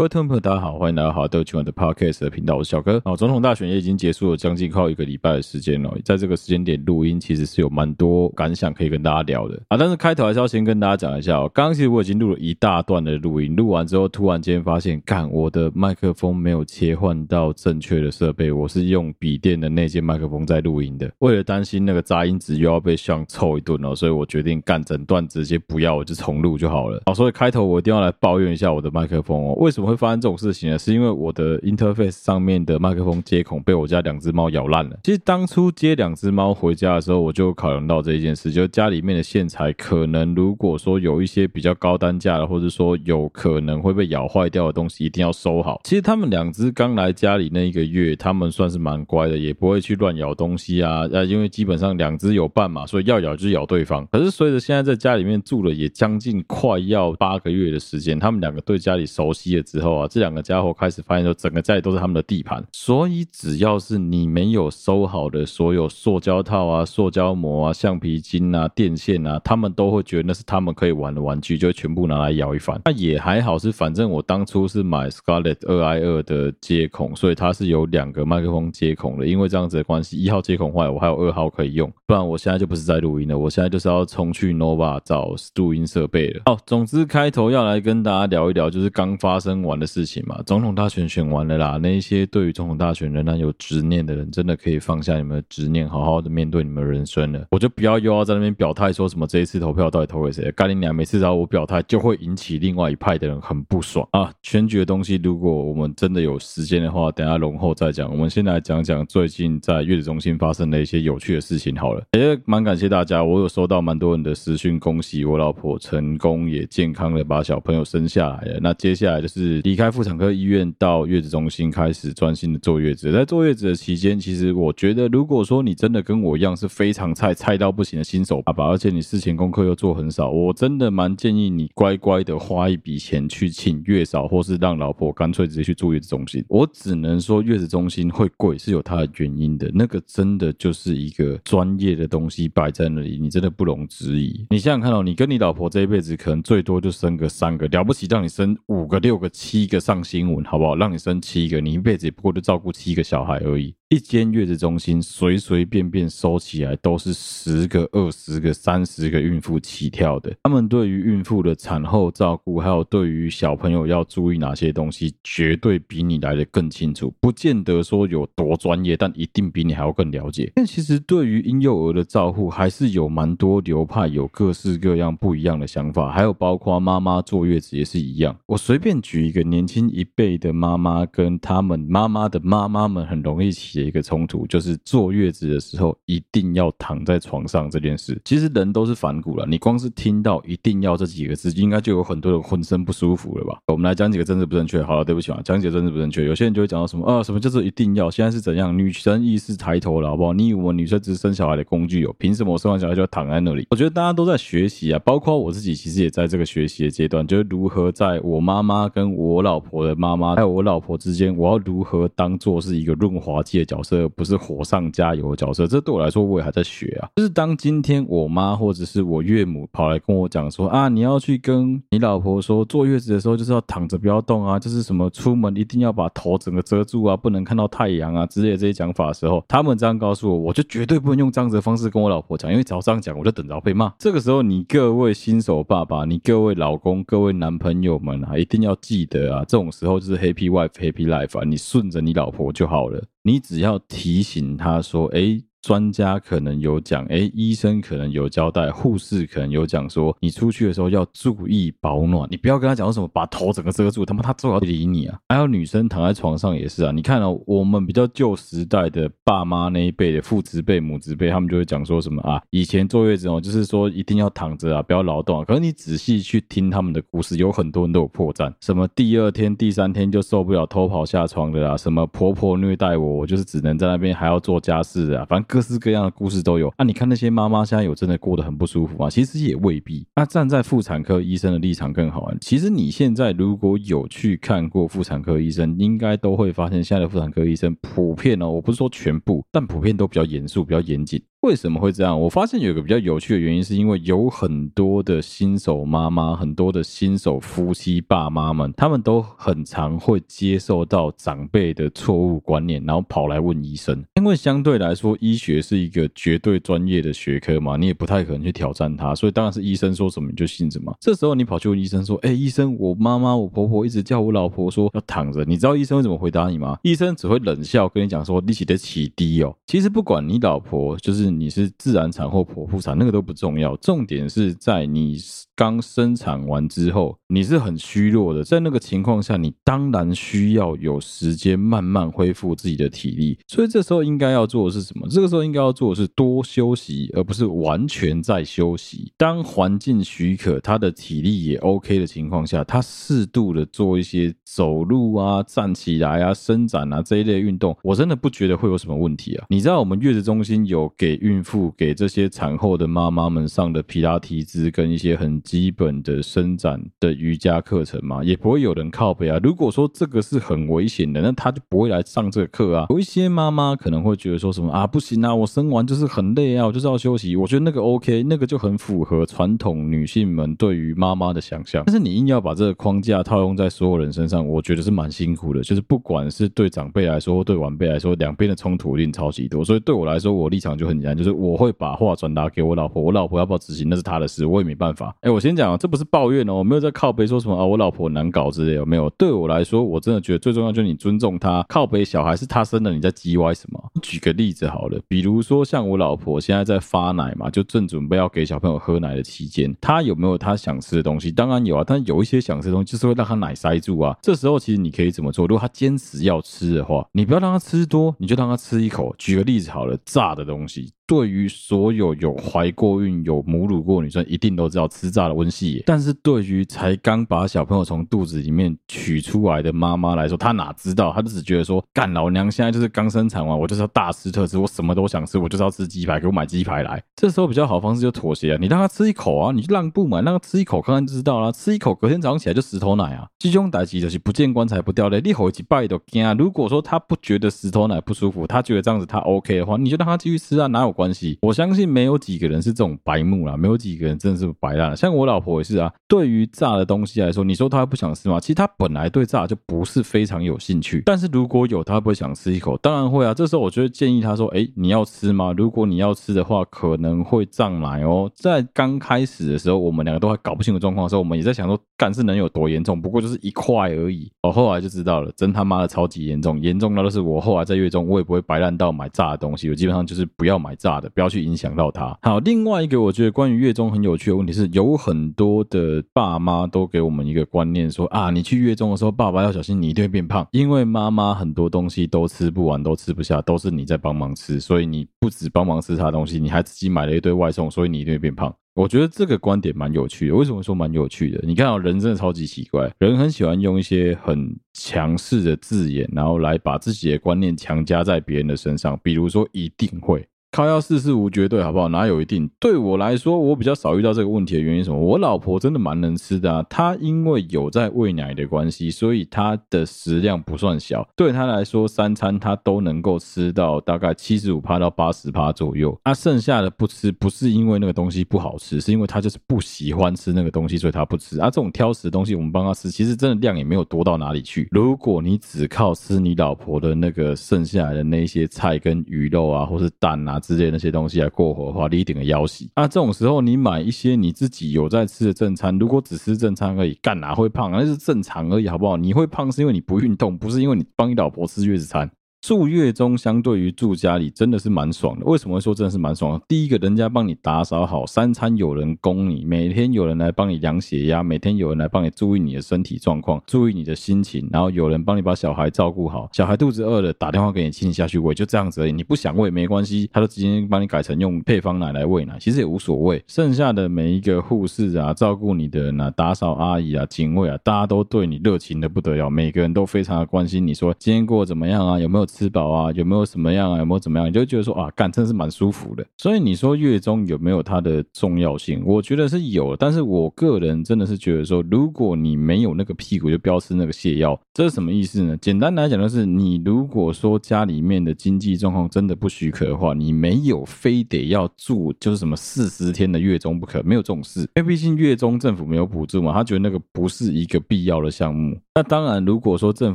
各位听众朋友，大家好，欢迎来到好都今晚的 Podcast 的频道，我是小哥。哦，总统大选也已经结束了，将近快一个礼拜的时间了。在这个时间点录音，其实是有蛮多感想可以跟大家聊的啊。但是开头还是要先跟大家讲一下哦，刚刚其实我已经录了一大段的录音，录完之后突然间发现，干，我的麦克风没有切换到正确的设备，我是用笔电的那件麦克风在录音的。为了担心那个杂音值又要被像臭一顿哦，所以我决定干整段直接不要，我就重录就好了。好，所以开头我一定要来抱怨一下我的麦克风哦，为什么会发生这种事情呢？是因为我的 interface 上面的麦克风接孔被我家两只猫咬烂了。其实当初接两只猫回家的时候，我就考量到这一件事，就家里面的线材可能如果说有一些比较高单价的，或者说有可能会被咬坏掉的东西，一定要收好。其实他们两只刚来家里那一个月，他们算是蛮乖的，也不会去乱咬东西啊。啊，因为基本上两只有伴嘛，所以要咬就咬对方。可是随着现在在家里面住了也将近快要八个月的时间，他们两个对家里熟悉了之后啊，这两个家。伙开始发现说，整个家里都是他们的地盘，所以只要是你没有收好的所有塑胶套啊、塑胶膜啊、橡皮筋啊、电线啊，他们都会觉得那是他们可以玩的玩具，就会全部拿来摇一番。那也还好，是反正我当初是买 Scarlett 二 i 二的接孔，所以它是有两个麦克风接孔的。因为这样子的关系，一号接孔坏了，我还有二号可以用。不然我现在就不是在录音了，我现在就是要冲去 Nova 找录音设备了。好，总之开头要来跟大家聊一聊，就是刚发生完完的事情嘛。总统大选选完了啦，那一些对于总统大选仍然有执念的人，真的可以放下你们的执念，好好的面对你们人生了。我就不要又要在那边表态说什么这一次投票到底投给谁？干你娘！每次只要我表态，就会引起另外一派的人很不爽啊。选举的东西，如果我们真的有时间的话，等下容后再讲。我们先来讲讲最近在月子中心发生的一些有趣的事情好了。也蛮感谢大家，我有收到蛮多人的私讯，恭喜我老婆成功也健康的把小朋友生下来了。那接下来就是离开妇产科医院。到月子中心开始专心的坐月子，在坐月子的期间，其实我觉得，如果说你真的跟我一样是非常菜、菜到不行的新手爸爸，而且你事前功课又做很少，我真的蛮建议你乖乖的花一笔钱去请月嫂，或是让老婆干脆直接去住月子中心。我只能说，月子中心会贵是有它的原因的，那个真的就是一个专业的东西摆在那里，你真的不容置疑。你想想看哦，你跟你老婆这一辈子可能最多就生个三个，了不起让你生五个、六个、七七个上新闻，好不好？让你生七个，你一辈子也不过就照顾七个小孩而已。一间月子中心随随便便收起来都是十个、二十个、三十个孕妇起跳的。他们对于孕妇的产后照顾，还有对于小朋友要注意哪些东西，绝对比你来得更清楚。不见得说有多专业，但一定比你还要更了解。但其实对于婴幼儿的照顾，还是有蛮多流派，有各式各样不一样的想法。还有包括妈妈坐月子也是一样。我随便举一个年轻一辈的妈妈跟他们妈妈的妈妈们很容易起一个冲突，就是坐月子的时候一定要躺在床上这件事。其实人都是反骨了，你光是听到“一定要”这几个字，应该就有很多人浑身不舒服了吧？我们来讲几个政治不正确。好了，对不起啊，讲几个政治不正确。有些人就会讲到什么啊，什么叫做一定要？现在是怎样？女生意识抬头了，好不好？你以为我女生只是生小孩的工具哦？凭什么我生完小孩就要躺在那里？我觉得大家都在学习啊，包括我自己，其实也在这个学习的阶段，就是如何在我妈妈跟我老婆的妈妈还有我老婆之间，我要如何当做是一个润滑剂角色。不是火上加油的角色，这对我来说我也还在学啊。就是当今天我妈或者是我岳母跑来跟我讲说啊，你要去跟你老婆说，坐月子的时候就是要躺着不要动啊，就是什么出门一定要把头整个遮住啊，不能看到太阳啊之类的这些讲法的时候，他们这样告诉我，我就绝对不能用这样子的方式跟我老婆讲，因为只要这样讲，我就等着被骂。这个时候，你各位新手爸爸，你各位老公、各位男朋友们啊，一定要记得啊，这种时候就是 Happy Wife Happy Life 啊，你顺着你老婆就好了。你只要提醒他说：“哎。”专家可能有讲，哎，医生可能有交代，护士可能有讲说，你出去的时候要注意保暖，你不要跟他讲什么把头整个遮住，他妈他最好理你啊！还有女生躺在床上也是啊，你看哦，我们比较旧时代的爸妈那一辈的父执辈、母执辈，他们就会讲说什么啊，以前坐月子哦，就是说一定要躺着啊，不要劳动啊。可是你仔细去听他们的故事，有很多人都有破绽，什么第二天、第三天就受不了偷跑下床的啦，什么婆婆虐待我，我就是只能在那边还要做家事啊，反正。各式各样的故事都有。那、你看那些妈妈现在有真的过得很不舒服吗？其实也未必。那站在妇产科医生的立场更好玩。其实你现在如果有去看过妇产科医生，应该都会发现现在的妇产科医生普遍哦，我不是说全部，但普遍都比较严肃、比较严谨。为什么会这样？我发现有一个比较有趣的原因，是因为有很多的新手妈妈，很多的新手夫妻爸妈们，他们都很常会接受到长辈的错误观念，然后跑来问医生。因为相对来说，医学是一个绝对专业的学科嘛，你也不太可能去挑战它，所以当然是医生说什么你就信什么。这时候你跑去问医生说：“哎，医生，我妈妈、我婆婆一直叫我老婆说要躺着，你知道医生会怎么回答你吗？”医生只会冷笑跟你讲说：“你起得起低哦。”其实不管你老婆就是。你是自然产或剖腹产，那个都不重要，重点是在你刚生产完之后，你是很虚弱的，在那个情况下，你当然需要有时间慢慢恢复自己的体力。所以这时候应该要做的是什么？这个时候应该要做的是多休息，而不是完全在休息。当环境许可，他的体力也 OK 的情况下，他适度的做一些走路啊、站起来啊、伸展啊这一类运动，我真的不觉得会有什么问题啊。你知道我们月子中心有给孕妇、给这些产后的妈妈们上的皮拉提兹跟一些很。基本的伸展的瑜伽课程嘛，也不会有人靠背啊。如果说这个是很危险的，那他就不会来上这个课啊。有一些妈妈可能会觉得说什么啊，不行啊，我生完就是很累啊，我就是要休息。我觉得那个 OK，那个就很符合传统女性们对于妈妈的想象。但是你硬要把这个框架套用在所有人身上，我觉得是蛮辛苦的。就是不管是对长辈来说，或对晚辈来说，两边的冲突一定超级多。所以对我来说，我立场就很简单，就是我会把话转达给我老婆，我老婆要不要执行那是她的事，我也没办法。哎，我。我先讲，这不是抱怨哦，我没有在靠背说什么啊，我老婆难搞之类，有没有？对我来说，我真的觉得最重要就是你尊重她。靠背小孩是她生的，你在叽歪什么？举个例子好了，比如说像我老婆现在在发奶嘛，就正准备要给小朋友喝奶的期间，她有没有她想吃的东西？当然有啊，但有一些想吃的东西就是会让她奶塞住啊。这时候其实你可以怎么做？如果她坚持要吃的话，你不要让她吃多，你就让她吃一口。举个例子好了，炸的东西。对于所有有怀过孕、有母乳过女生，一定都知道吃炸的温细。但是对于才刚把小朋友从肚子里面取出来的妈妈来说，她哪知道？她只觉得说，干老娘现在就是刚生产完，我就是要大吃特吃，我什么都想吃，我就是要吃鸡排，给我买鸡排来。这时候比较好的方式就妥协啊，你让他吃一口啊，你就让步嘛，让他吃一口看看就知道了。吃一口，隔天早上起来就石头奶啊。这种代志就是不见棺材不掉泪，你吼起拜都惊啊。如果说他不觉得石头奶不舒服，他觉得这样子他 OK 的话，你就让他继续吃啊，哪有关系？我相信没有几个人是这种白目啦，没有几个人真的是白烂。像我老婆也是啊，对于炸的东西来说，你说她不想吃吗？其实她本来对炸就不是非常有兴趣。但是如果有，她不会想吃一口？当然会啊。这时候我就建议他说：“哎，你要吃吗？如果你要吃的话，可能会胀奶哦。”在刚开始的时候，我们两个都还搞不清楚状况的时候，我们也在想说，干是能有多严重？不过就是一块而已。我后来就知道了，真他妈的超级严重，严重到的是我后来在月中，我也不会白烂到买炸的东西，我基本上就是不要买炸的，不要。去影响到他。好，另外一个我觉得关于月中很有趣的问题是，有很多的爸妈都给我们一个观念说啊，你去月中的时候，爸爸要小心，你一定会变胖，因为妈妈很多东西都吃不完，都吃不下，都是你在帮忙吃，所以你不止帮忙吃他东西，你还自己买了一堆外送，所以你一定会变胖。我觉得这个观点蛮有趣的。为什么说蛮有趣的？你看啊，人真的超级奇怪，人很喜欢用一些很强势的字眼，然后来把自己的观念强加在别人的身上，比如说一定会。靠，要事事无绝对，好不好？哪有一定？对我来说，我比较少遇到这个问题的原因什么？我老婆真的蛮能吃的啊，她因为有在喂奶的关系，所以她的食量不算小。对她来说，三餐她都能够吃到大概七十五趴到八十趴左右。那剩下的不吃，不是因为那个东西不好吃，是因为她就是不喜欢吃那个东西，所以她不吃。啊，这种挑食的东西，我们帮她吃，其实真的量也没有多到哪里去。如果你只靠吃你老婆的那个剩下来的那些菜跟鱼肉啊，或是蛋啊。之类那些东西来过活的话，你一定会腰死。那这种时候，你买一些你自己有在吃的正餐，如果只吃正餐而已，干哪会胖？那是正常而已，好不好？你会胖是因为你不运动，不是因为你帮你老婆吃月子餐。住月中相对于住家里真的是蛮爽的。为什么会说真的是蛮爽的？第一个，人家帮你打扫好，三餐有人供你，每天有人来帮你量血压，每天有人来帮你注意你的身体状况，注意你的心情，然后有人帮你把小孩照顾好。小孩肚子饿了，打电话给你，请你下去喂，就这样子而已。你不想喂没关系，他就直接帮你改成用配方奶来喂奶，其实也无所谓。剩下的每一个护士啊，照顾你的人啊，打扫阿姨啊，警卫啊，大家都对你热情的不得了，每个人都非常的关心你说今天过得怎么样啊，有没有？吃饱啊，有没有什么样啊，有没有怎么样，你就觉得说啊，干真的是蛮舒服的。所以你说月中有没有它的重要性？我觉得是有，但是我个人真的是觉得说，如果你没有那个屁股，就不要吃那个泻药。这是什么意思呢？简单来讲就是，你如果说家里面的经济状况真的不许可的话，你没有非得要住就是什么四十天的月中不可，没有这种事。因为毕竟月中政府没有补助嘛，他觉得那个不是一个必要的项目。那当然，如果说政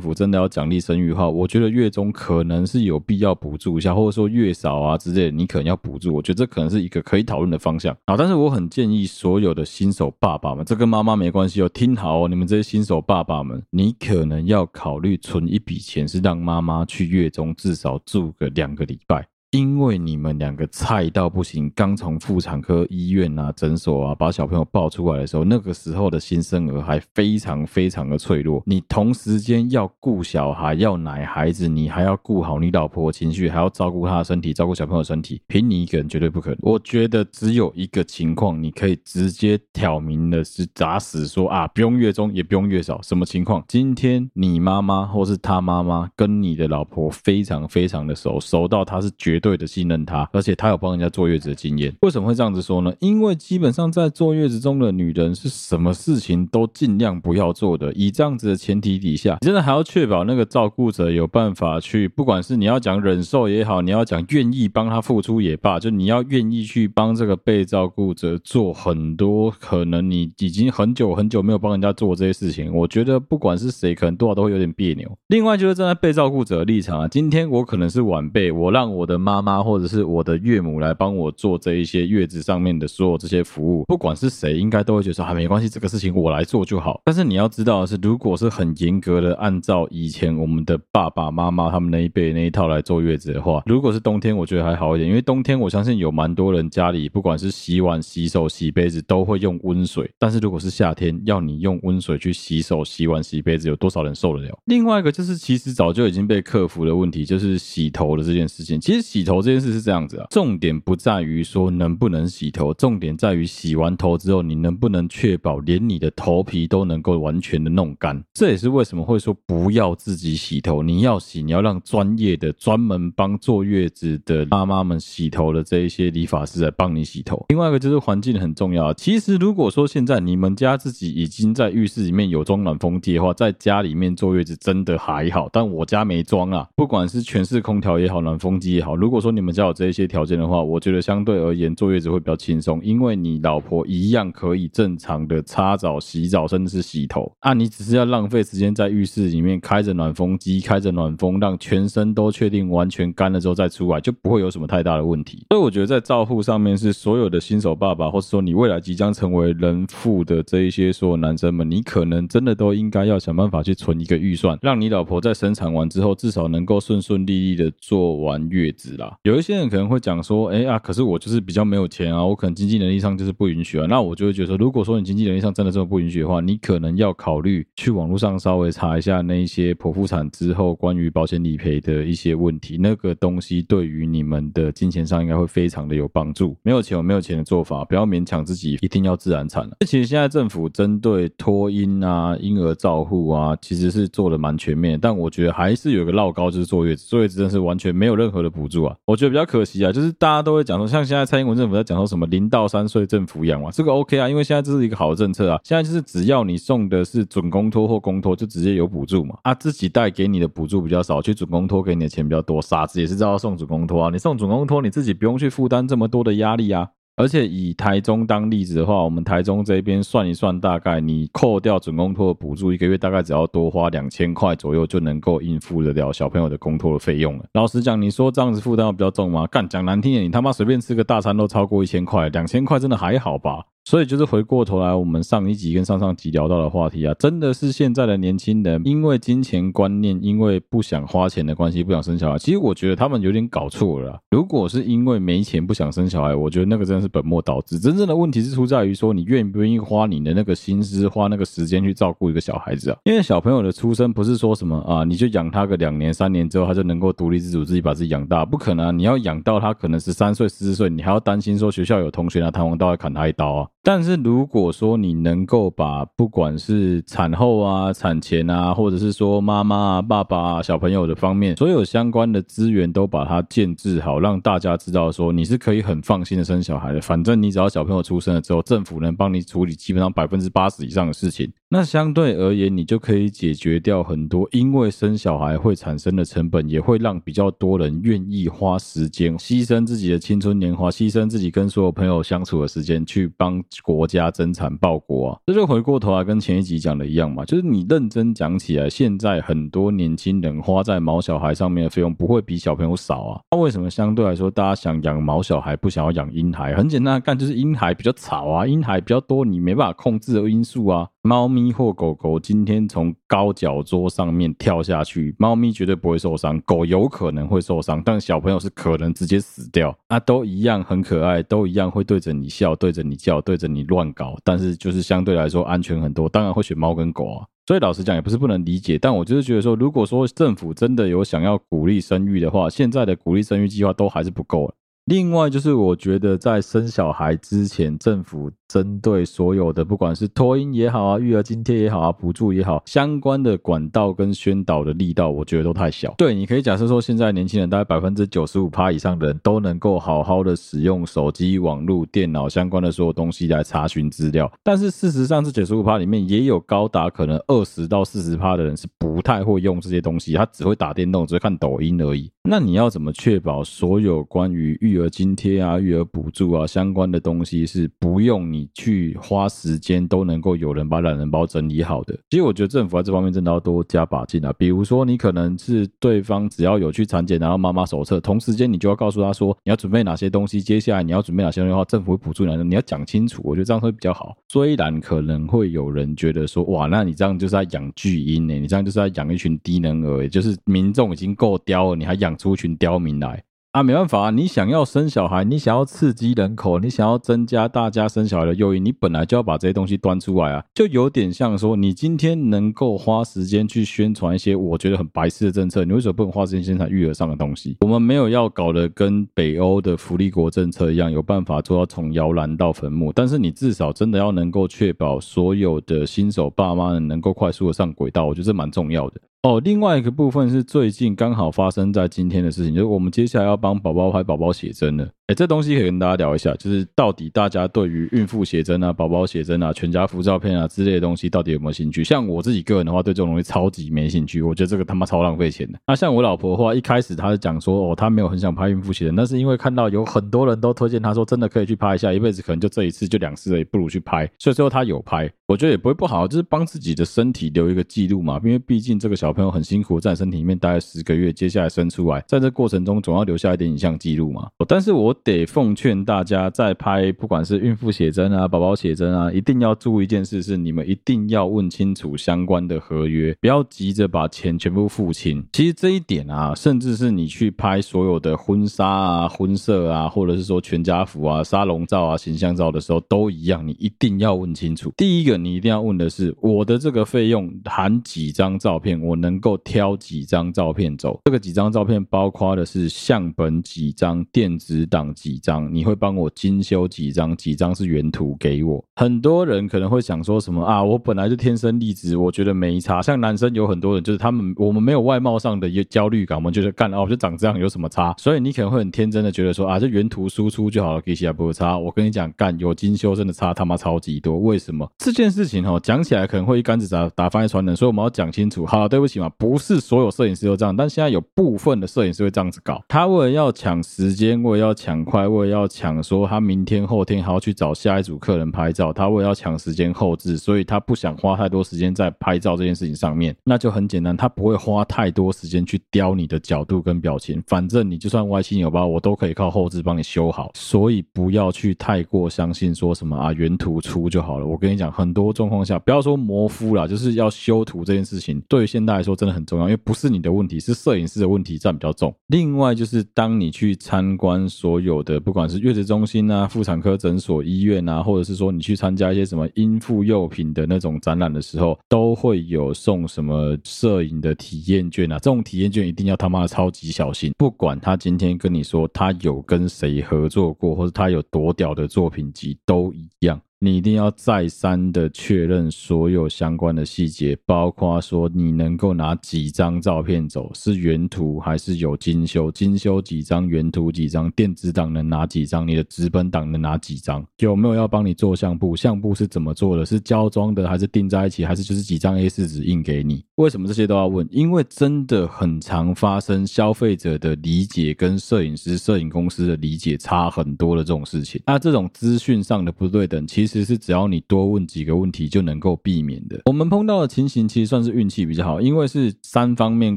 府真的要奖励生育的话，我觉得月中可可能是有必要补助一下，或者说月嫂啊之类，你可能要补助。我觉得这可能是一个可以讨论的方向啊。但是我很建议所有的新手爸爸们，这跟妈妈没关系哦，听好哦，你们这些新手爸爸们，你可能要考虑存一笔钱，是让妈妈去月中至少住个两个礼拜。因为你们两个菜到不行，刚从妇产科医院啊、诊所啊把小朋友抱出来的时候，那个时候的新生儿还非常非常的脆弱。你同时间要顾小孩，要奶孩子，你还要顾好你老婆的情绪，还要照顾她的身体，照顾小朋友的身体，凭你一个人绝对不可能。我觉得只有一个情况，你可以直接挑明的是打死说啊，不用月中，也不用月嫂。什么情况？今天你妈妈或是他妈妈跟你的老婆非常非常的熟，熟到他是绝对。的，信任他，而且他有帮人家坐月子的经验。为什么会这样子说呢？因为基本上在坐月子中的女人是什么事情都尽量不要做的。以这样子的前提底下，你真的还要确保那个照顾者有办法去，不管是你要讲忍受也好，你要讲愿意帮他付出也罢，就你要愿意去帮这个被照顾者做很多可能你已经很久很久没有帮人家做这些事情。我觉得不管是谁，可能多少都会有点别扭。另外就是站在被照顾者的立场啊，今天我可能是晚辈，我让我的妈。妈或者是我的岳母来帮我做这一些月子上面的所有这些服务，不管是谁，应该都会觉得说啊，没关系，这个事情我来做就好。但是你要知道的是，如果是很严格的按照以前我们的爸爸妈妈他们那一辈那一套来坐月子的话，如果是冬天，我觉得还好一点，因为冬天我相信有蛮多人家里不管是洗碗、洗手、洗杯子都会用温水。但是如果是夏天，要你用温水去洗手、洗碗、洗杯子，有多少人受得了？另外一个就是，其实早就已经被克服的问题，就是洗头的这件事情。其实洗头这件事是这样子啊，重点不在于说能不能洗头，重点在于洗完头之后，你能不能确保连你的头皮都能够完全的弄干。这也是为什么会说不要自己洗头，你要洗，你要让专业的、专门帮坐月子的妈妈们洗头的这一些理发师来帮你洗头。另外一个就是环境很重要。其实如果说现在你们家自己已经在浴室里面有装暖风机的话，在家里面坐月子真的还好，但我家没装啊。不管是全室空调也好，暖风机也好，如果说你们家有这一些条件的话，我觉得相对而言坐月子会比较轻松，因为你老婆一样可以正常的擦澡、洗澡，甚至是洗头啊。你只是要浪费时间在浴室里面开着暖风机，开着暖风，让全身都确定完全干了之后再出来，就不会有什么太大的问题。所以我觉得在照护上面，是所有的新手爸爸，或者说你未来即将成为人父的这一些所有男生们，你可能真的都应该要想办法去存一个预算，让你老婆在生产完之后，至少能够顺顺利利的做完月子啦。有一些人可能。会讲说，哎啊，可是我就是比较没有钱啊，我可能经济能力上就是不允许啊。那我就会觉得说，如果说你经济能力上真的这么不允许的话，你可能要考虑去网络上稍微查一下那一些剖腹产之后关于保险理赔的一些问题。那个东西对于你们的金钱上应该会非常的有帮助。没有钱有没有钱的做法，不要勉强自己一定要自然产了。其实现在政府针对托婴啊、婴儿照护啊，其实是做的蛮全面。但我觉得还是有一个绕高，就是坐月子，坐月子真的是完全没有任何的补助我觉得比较可惜。啊，就是大家都会讲说，像现在蔡英文政府在讲说什么零到三岁政府养嘛，这个 OK 啊，因为现在这是一个好的政策啊。现在就是只要你送的是准公托或公托，就直接有补助嘛。啊，自己带给你的补助比较少，去准公托给你的钱比较多。傻子也是知道送准公托啊，你送准公托，你自己不用去负担这么多的压力啊。而且以台中当例子的话，我们台中这边算一算，大概你扣掉准公托的补助，一个月大概只要多花两千块左右，就能够应付得了小朋友的公托的费用了。老实讲，你说这样子负担比较重吗？干，讲难听点，你他妈随便吃个大餐都超过一千块，两千块真的还好吧？所以就是回过头来，我们上一集跟上上集聊到的话题啊，真的是现在的年轻人因为金钱观念，因为不想花钱的关系，不想生小孩。其实我觉得他们有点搞错了。如果是因为没钱不想生小孩，我觉得那个真的是本末倒置。真正的问题是出在于说，你愿不愿意花你的那个心思，花那个时间去照顾一个小孩子啊？因为小朋友的出生不是说什么啊，你就养他个两年三年之后，他就能够独立自主，自己把自己养大，不可能啊！你要养到他可能十三岁、十四岁，你还要担心说学校有同学拿弹簧刀来砍他一刀啊？但是如果说你能够把不管是产后啊、产前啊，或者是说妈妈啊、爸爸啊、小朋友的方面，所有相关的资源都把它建置好，让大家知道说你是可以很放心的生小孩的。反正你只要小朋友出生了之后，政府能帮你处理基本上百分之八十以上的事情。那相对而言，你就可以解决掉很多因为生小孩会产生的成本，也会让比较多人愿意花时间牺牲自己的青春年华，牺牲自己跟所有朋友相处的时间，去帮国家增产报国啊。这就回过头来跟前一集讲的一样嘛，就是你认真讲起来，现在很多年轻人花在毛小孩上面的费用不会比小朋友少啊。那为什么相对来说大家想养毛小孩，不想要养婴孩？很简单，干就是婴孩比较吵啊，婴孩比较多，你没办法控制的因素啊。猫咪或狗狗今天从高脚桌上面跳下去，猫咪绝对不会受伤，狗有可能会受伤，但小朋友是可能直接死掉。啊，都一样很可爱，都一样会对着你笑，对着你叫，对着你乱搞，但是就是相对来说安全很多。当然会选猫跟狗啊。所以老实讲也不是不能理解，但我就是觉得说，如果说政府真的有想要鼓励生育的话，现在的鼓励生育计划都还是不够。另外就是我觉得在生小孩之前，政府。针对所有的，不管是托婴也好啊，育儿津贴也好啊，补助也好，相关的管道跟宣导的力道，我觉得都太小。对，你可以假设说，现在年轻人大概百分之九十五趴以上的人都能够好好的使用手机、网络、电脑相关的所有东西来查询资料。但是事实上，这九十五趴里面也有高达可能二十到四十趴的人是不太会用这些东西，他只会打电动，只会看抖音而已。那你要怎么确保所有关于育育儿津贴啊、育儿补助啊相关的东西是不用你？去花时间都能够有人把懒人包整理好的，其实我觉得政府在这方面真的要多加把劲啊。比如说，你可能是对方只要有去产检拿到妈妈手册，同时间你就要告诉他说你要准备哪些东西，接下来你要准备哪些东西的话，政府会补助你，你要讲清楚。我觉得这样会比较好。虽然可能会有人觉得说，哇，那你这样就是在养巨婴呢？你这样就是在养一群低能儿，就是民众已经够刁了，你还养出一群刁民来。啊，没办法啊！你想要生小孩，你想要刺激人口，你想要增加大家生小孩的诱因，你本来就要把这些东西端出来啊！就有点像说，你今天能够花时间去宣传一些我觉得很白痴的政策，你为什么不能花时间宣传育儿上的东西？我们没有要搞得跟北欧的福利国政策一样，有办法做到从摇篮到坟墓，但是你至少真的要能够确保所有的新手爸妈能够快速的上轨道，我觉得这蛮重要的。哦，另外一个部分是最近刚好发生在今天的事情，就是我们接下来要帮宝宝拍宝宝写真了。哎，这东西可以跟大家聊一下，就是到底大家对于孕妇写真啊、宝宝写真啊、全家福照片啊之类的东西，到底有没有兴趣？像我自己个人的话，对这种东西超级没兴趣，我觉得这个他妈超浪费钱的。那像我老婆的话，一开始她是讲说，哦，她没有很想拍孕妇写真，那是因为看到有很多人都推荐她说，真的可以去拍一下，一辈子可能就这一次就两次而已，不如去拍。所以最后她有拍，我觉得也不会不好，就是帮自己的身体留一个记录嘛，因为毕竟这个小朋友很辛苦，在身体里面待了十个月，接下来生出来，在这过程中总要留下一点影像记录嘛。但是我得奉劝。大家在拍，不管是孕妇写真啊、宝宝写真啊，一定要注意一件事：是你们一定要问清楚相关的合约，不要急着把钱全部付清。其实这一点啊，甚至是你去拍所有的婚纱啊、婚摄啊，或者是说全家福啊、沙龙照啊、形象照的时候，都一样，你一定要问清楚。第一个，你一定要问的是，我的这个费用含几张照片，我能够挑几张照片走？这个几张照片包括的是相本几张、电子档几张，你。会帮我精修几张，几张是原图给我。很多人可能会想说什么啊？我本来就天生丽质，我觉得没差。像男生有很多人，就是他们我们没有外貌上的一个焦虑感，我们觉得干哦，就长这样有什么差？所以你可能会很天真的觉得说啊，这原图输出就好了，给起来不会差。我跟你讲，干有精修真的差他妈超级多。为什么这件事情哦？讲起来可能会一竿子打打翻一船人，所以我们要讲清楚。好，对不起嘛，不是所有摄影师都这样，但现在有部分的摄影师会这样子搞。他为了要抢时间，为了要抢快，为了要抢说他明天后天还要去找下一组客人拍照，他为了要抢时间后置，所以他不想花太多时间在拍照这件事情上面。那就很简单，他不会花太多时间去雕你的角度跟表情，反正你就算歪七扭八，我都可以靠后置帮你修好。所以不要去太过相信说什么啊原图出就好了。我跟你讲，很多状况下不要说模糊啦，就是要修图这件事情，对于现代来说真的很重要，因为不是你的问题，是摄影师的问题占比较重。另外就是当你去参观所有有的不管是月子中心啊、妇产科诊所、医院啊，或者是说你去参加一些什么婴妇用品的那种展览的时候，都会有送什么摄影的体验券啊。这种体验券一定要他妈的超级小心，不管他今天跟你说他有跟谁合作过，或者他有多屌的作品集，都一样。你一定要再三的确认所有相关的细节，包括说你能够拿几张照片走，是原图还是有精修，精修几张，原图几张，电子档能拿几张，你的纸本档能拿几张，有没有要帮你做相簿，相簿是怎么做的，是胶装的还是钉在一起，还是就是几张 A4 纸印给你？为什么这些都要问？因为真的很常发生消费者的理解跟摄影师、摄影公司的理解差很多的这种事情。那这种资讯上的不对等，其实是只要你多问几个问题就能够避免的。我们碰到的情形其实算是运气比较好，因为是三方面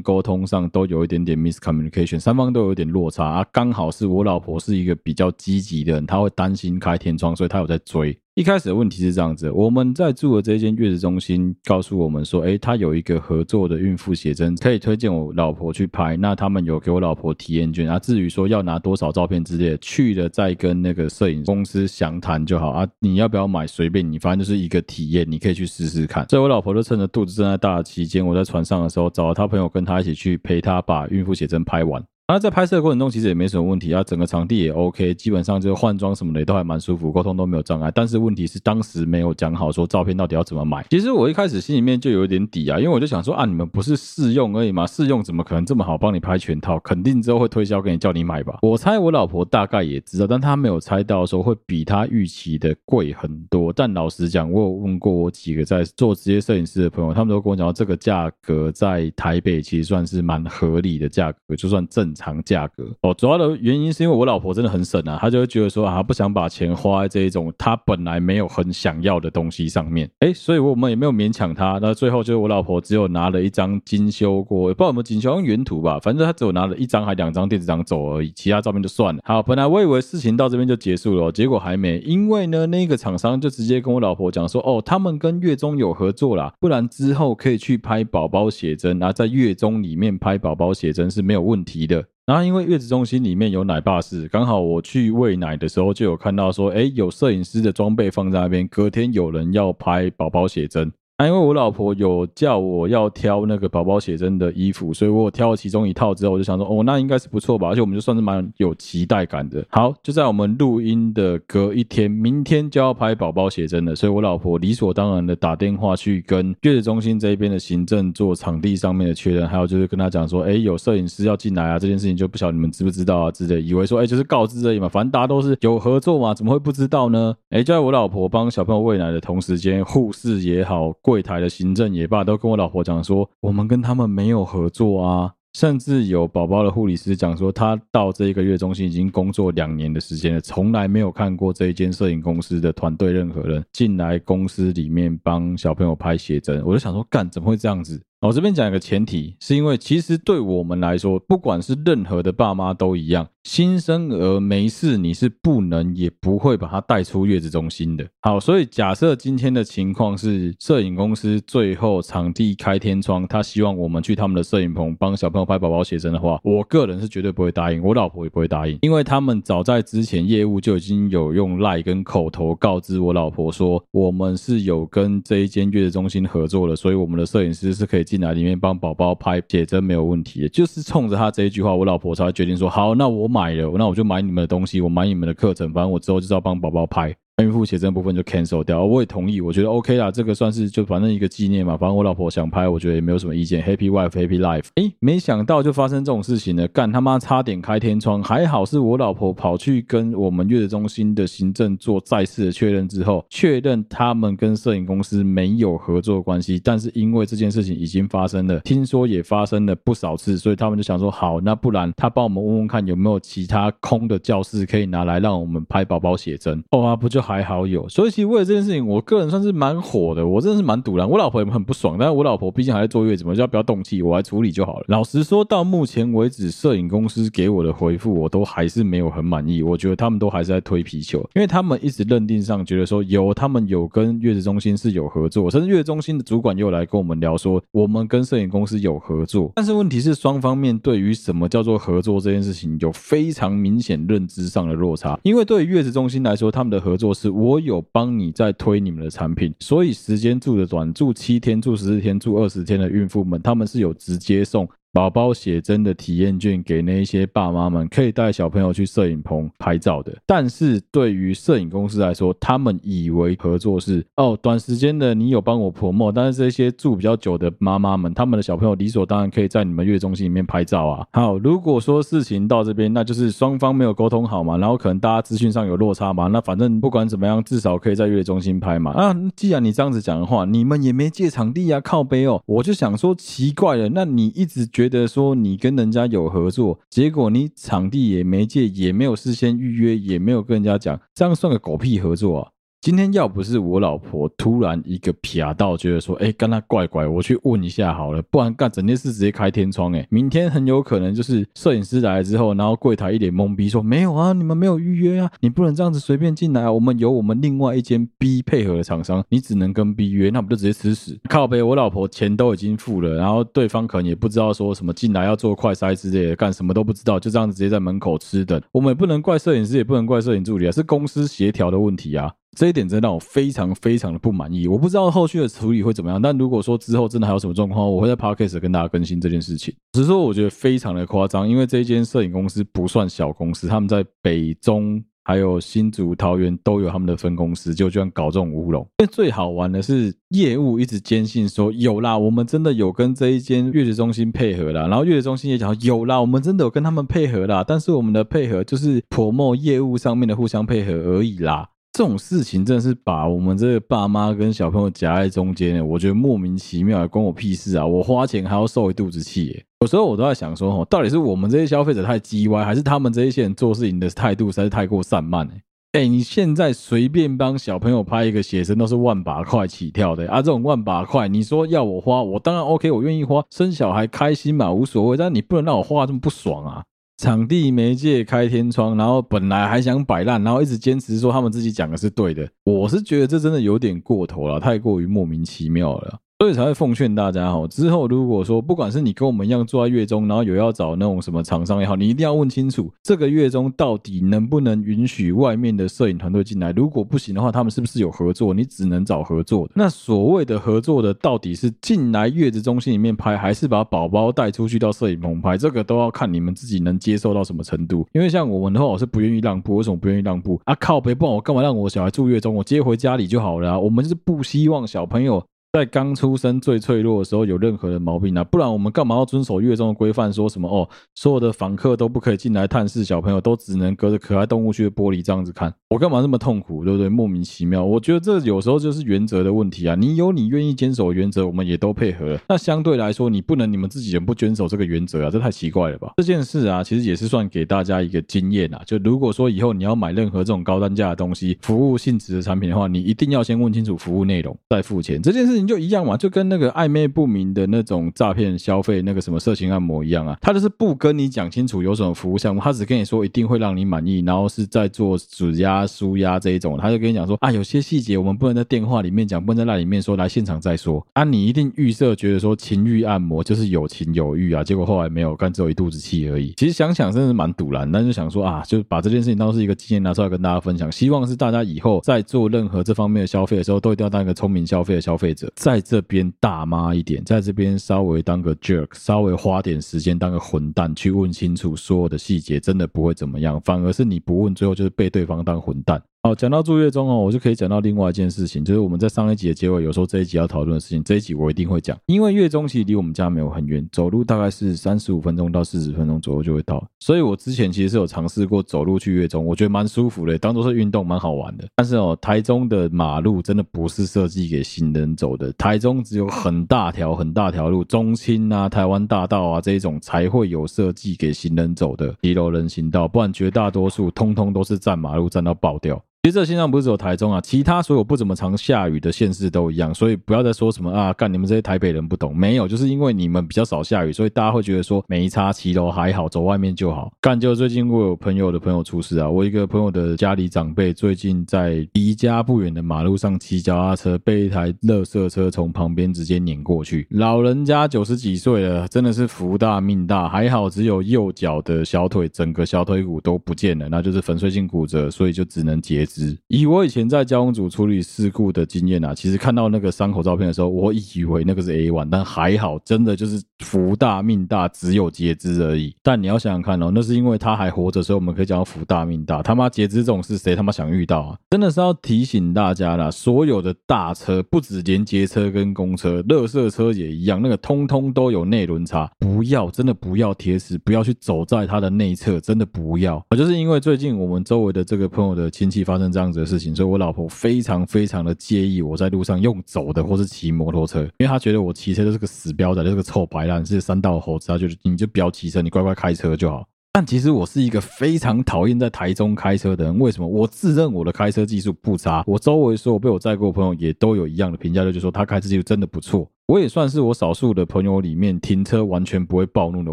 沟通上都有一点点 miscommunication，三方都有点落差啊。刚好是我老婆是一个比较积极的人，她会担心开天窗，所以她有在追。一开始的问题是这样子，我们在住的这间月子中心告诉我们说，诶，他有一个合作的孕妇写真，可以推荐我老婆去拍。那他们有给我老婆体验券啊，至于说要拿多少照片之类的，去了再跟那个摄影公司详谈就好啊。你要不要买随便你，反正就是一个体验，你可以去试试看。所以我老婆就趁着肚子正在大的期间，我在船上的时候，找了他朋友跟他一起去陪他把孕妇写真拍完。那在拍摄的过程中，其实也没什么问题啊，整个场地也 OK，基本上就是换装什么的都还蛮舒服，沟通都没有障碍。但是问题是当时没有讲好说照片到底要怎么买。其实我一开始心里面就有点底啊，因为我就想说啊，你们不是试用而已吗？试用怎么可能这么好帮你拍全套？肯定之后会推销给你叫你买吧。我猜我老婆大概也知道，但她没有猜到说会比她预期的贵很多。但老实讲，我有问过我几个在做职业摄影师的朋友，他们都跟我讲，这个价格在台北其实算是蛮合理的价格，就算正常。长价格哦，主要的原因是因为我老婆真的很省啊，她就会觉得说啊，不想把钱花在这一种她本来没有很想要的东西上面，哎，所以我们也没有勉强她。那最后就是我老婆只有拿了一张精修过，不知道有没有精修，用原图吧，反正她只有拿了一张还两张电子档走而已，其他照片就算了。好，本来我以为事情到这边就结束了，结果还没，因为呢，那个厂商就直接跟我老婆讲说，哦，他们跟月中有合作啦，不然之后可以去拍宝宝写真，然后在月中里面拍宝宝写真是没有问题的。然后因为月子中心里面有奶爸室，刚好我去喂奶的时候就有看到说，哎，有摄影师的装备放在那边，隔天有人要拍宝宝写真。啊，因为我老婆有叫我要挑那个宝宝写真的衣服，所以我挑了其中一套之后，我就想说，哦，那应该是不错吧，而且我们就算是蛮有期待感的。好，就在我们录音的隔一天，明天就要拍宝宝写真了，所以我老婆理所当然的打电话去跟月子中心这边的行政做场地上面的确认，还有就是跟他讲说，哎，有摄影师要进来啊，这件事情就不晓得你们知不知道啊之类，以为说，哎，就是告知而已嘛，反正大家都是有合作嘛，怎么会不知道呢？哎，就在我老婆帮小朋友喂奶的同时间，护士也好。柜台的行政也罢，都跟我老婆讲说，我们跟他们没有合作啊。甚至有宝宝的护理师讲说，他到这一个月中心已经工作两年的时间了，从来没有看过这一间摄影公司的团队任何人进来公司里面帮小朋友拍写真。我就想说，干，怎么会这样子？我这边讲一个前提，是因为其实对我们来说，不管是任何的爸妈都一样。新生儿没事，你是不能也不会把他带出月子中心的。好，所以假设今天的情况是，摄影公司最后场地开天窗，他希望我们去他们的摄影棚帮小朋友拍宝宝写真的话，我个人是绝对不会答应，我老婆也不会答应，因为他们早在之前业务就已经有用赖跟口头告知我老婆说，我们是有跟这一间月子中心合作的，所以我们的摄影师是可以进来里面帮宝宝拍写真没有问题。就是冲着他这一句话，我老婆才决定说，好，那我。买了，那我就买你们的东西，我买你们的课程，反正我之后就是要帮宝宝拍。孕妇写真部分就 cancel 掉，我也同意，我觉得 OK 啦，这个算是就反正一个纪念嘛，反正我老婆想拍，我觉得也没有什么意见，Happy wife Happy life。哎，没想到就发生这种事情了，干他妈差点开天窗，还好是我老婆跑去跟我们月子中心的行政做再次的确认之后，确认他们跟摄影公司没有合作关系，但是因为这件事情已经发生了，听说也发生了不少次，所以他们就想说好，那不然他帮我们问问看有没有其他空的教室可以拿来让我们拍宝宝写真，哦啊，不就好。还好有，所以其实为了这件事情，我个人算是蛮火的。我真的是蛮赌然，我老婆也很不爽，但是我老婆毕竟还在坐月子嘛，就不要动气，我来处理就好了。老实说，到目前为止，摄影公司给我的回复，我都还是没有很满意。我觉得他们都还是在推皮球，因为他们一直认定上觉得说有他们有跟月子中心是有合作，甚至月子中心的主管又来跟我们聊说，我们跟摄影公司有合作。但是问题是，双方面对于什么叫做合作这件事情，有非常明显认知上的落差。因为对于月子中心来说，他们的合作是。我有帮你在推你们的产品，所以时间住的短，住七天、住十四天、住二十天的孕妇们，他们是有直接送宝宝写真的体验券给那一些爸妈们，可以带小朋友去摄影棚拍照的。但是对于摄影公司来说，他们以为合作是哦，短时间的你有帮我泼墨但是这些住比较久的妈妈们，他们的小朋友理所当然可以在你们月中心里面拍照啊。好，如果说事情到这边，那就是双方没有沟通好嘛，然后可能大家资讯上有落差嘛，那反正不管怎么样，至少可以在月中心拍嘛。啊，既然你这样子讲的话，你们也没借场地啊，靠背哦，我就想说奇怪了，那你一直觉得说你跟人家有合作，结果你场地也没借，也没有事先预约，也没有跟人家讲，这样算个狗屁合作啊！今天要不是我老婆突然一个撇到，觉得说，哎，跟他怪怪，我去问一下好了，不然干整件事直接开天窗，哎，明天很有可能就是摄影师来了之后，然后柜台一脸懵逼说，没有啊，你们没有预约啊，你不能这样子随便进来啊，我们有我们另外一间 B 配合的厂商，你只能跟 B 约，那不就直接吃屎？靠北，我老婆钱都已经付了，然后对方可能也不知道说什么进来要做快筛之类的，干什么都不知道，就这样子直接在门口吃等，我们也不能怪摄影师，也不能怪摄影助理啊，是公司协调的问题啊。这一点真的让我非常非常的不满意，我不知道后续的处理会怎么样。但如果说之后真的还有什么状况，我会在 Podcast 跟大家更新这件事情。只是说我觉得非常的夸张，因为这一间摄影公司不算小公司，他们在北中还有新竹、桃园都有他们的分公司，就居然搞这种乌龙。因为最好玩的是业务一直坚信说有啦，我们真的有跟这一间月子中心配合啦，然后月子中心也讲有啦，我们真的有跟他们配合啦，但是我们的配合就是 promo 业务上面的互相配合而已啦。这种事情真的是把我们这个爸妈跟小朋友夹在中间，我觉得莫名其妙，关我屁事啊！我花钱还要受一肚子气。有时候我都在想说，到底是我们这些消费者太鸡歪，还是他们这一些人做事情的态度实在是太过散漫？哎，你现在随便帮小朋友拍一个写真都是万把块起跳的啊！这种万把块，你说要我花，我当然 OK，我愿意花，生小孩开心嘛，无所谓。但你不能让我花这么不爽啊！场地媒介开天窗，然后本来还想摆烂，然后一直坚持说他们自己讲的是对的，我是觉得这真的有点过头了，太过于莫名其妙了。所以才会奉劝大家哈，之后如果说不管是你跟我们一样住在月中，然后有要找那种什么厂商也好，你一定要问清楚这个月中到底能不能允许外面的摄影团队进来。如果不行的话，他们是不是有合作？你只能找合作的。那所谓的合作的，到底是进来月子中心里面拍，还是把宝宝带出去到摄影棚拍？这个都要看你们自己能接受到什么程度。因为像我们的话，我是不愿意让步。为什么不愿意让步啊？靠别，不然我干嘛让我小孩住月中？我接回家里就好了。我们就是不希望小朋友。在刚出生最脆弱的时候有任何的毛病啊？不然我们干嘛要遵守月中的规范？说什么哦，所有的访客都不可以进来探视小朋友，都只能隔着可爱动物区的玻璃这样子看。我干嘛那么痛苦，对不对？莫名其妙。我觉得这有时候就是原则的问题啊。你有你愿意坚守原则，我们也都配合。那相对来说，你不能你们自己人不遵守这个原则啊，这太奇怪了吧？这件事啊，其实也是算给大家一个经验啊。就如果说以后你要买任何这种高单价的东西，服务性质的产品的话，你一定要先问清楚服务内容再付钱。这件事就一样嘛，就跟。那个暧昧不明的那种诈骗消费，那个什么色情按摩一样啊，他就是不跟你讲清楚有什么服务项目，他只跟你说一定会让你满意，然后是在做指压、舒压这一种，他就跟你讲说啊，有些细节我们不能在电话里面讲，不能在那里面说，来现场再说啊。你一定预设觉得说情欲按摩就是有情有欲啊，结果后来没有，干只有一肚子气而已。其实想想真的是蛮堵然，但是想说啊，就把这件事情当是一个经验拿出来跟大家分享，希望是大家以后在做任何这方面的消费的时候，都一定要当一个聪明消费的消费者，在这边。大妈一点，在这边稍微当个 jerk，稍微花点时间当个混蛋，去问清楚所有的细节，真的不会怎么样，反而是你不问，最后就是被对方当混蛋。好，讲到住月中哦，我就可以讲到另外一件事情，就是我们在上一集的结尾有说这一集要讨论的事情，这一集我一定会讲，因为月中其实离我们家没有很远，走路大概是三十五分钟到四十分钟左右就会到，所以我之前其实是有尝试过走路去月中，我觉得蛮舒服的，当做是运动蛮好玩的。但是哦，台中的马路真的不是设计给行人走的，台中只有很大条很大条路，中清啊、台湾大道啊这一种才会有设计给行人走的一楼人行道，不然绝大多数通通都是占马路占到爆掉。其实这现象不是只有台中啊，其他所有不怎么常下雨的县市都一样，所以不要再说什么啊，干你们这些台北人不懂，没有，就是因为你们比较少下雨，所以大家会觉得说没差，骑楼还好，走外面就好。干就最近我有朋友的朋友出事啊，我一个朋友的家里长辈最近在离家不远的马路上骑脚踏车，被一台垃圾车从旁边直接碾过去，老人家九十几岁了，真的是福大命大，还好只有右脚的小腿，整个小腿骨都不见了，那就是粉碎性骨折，所以就只能截。以我以前在交通组处理事故的经验啊，其实看到那个伤口照片的时候，我以为那个是 A one，但还好，真的就是福大命大，只有截肢而已。但你要想想看哦，那是因为他还活着，所以我们可以讲福大命大。他妈截肢这种事，谁他妈想遇到啊？真的是要提醒大家啦，所有的大车，不止连接车跟公车，乐色车也一样，那个通通都有内轮差，不要，真的不要贴齿，不要去走在它的内侧，真的不要。就是因为最近我们周围的这个朋友的亲戚发生这样子的事情，所以我老婆非常非常的介意我在路上用走的或是骑摩托车，因为她觉得我骑车就是个死标仔，就是个臭白烂，是三道猴子，她就你就不要骑车，你乖乖开车就好。但其实我是一个非常讨厌在台中开车的人。为什么？我自认我的开车技术不差，我周围所有被我载过的朋友也都有一样的评价，就是说他开车技术真的不错。我也算是我少数的朋友里面停车完全不会暴怒的。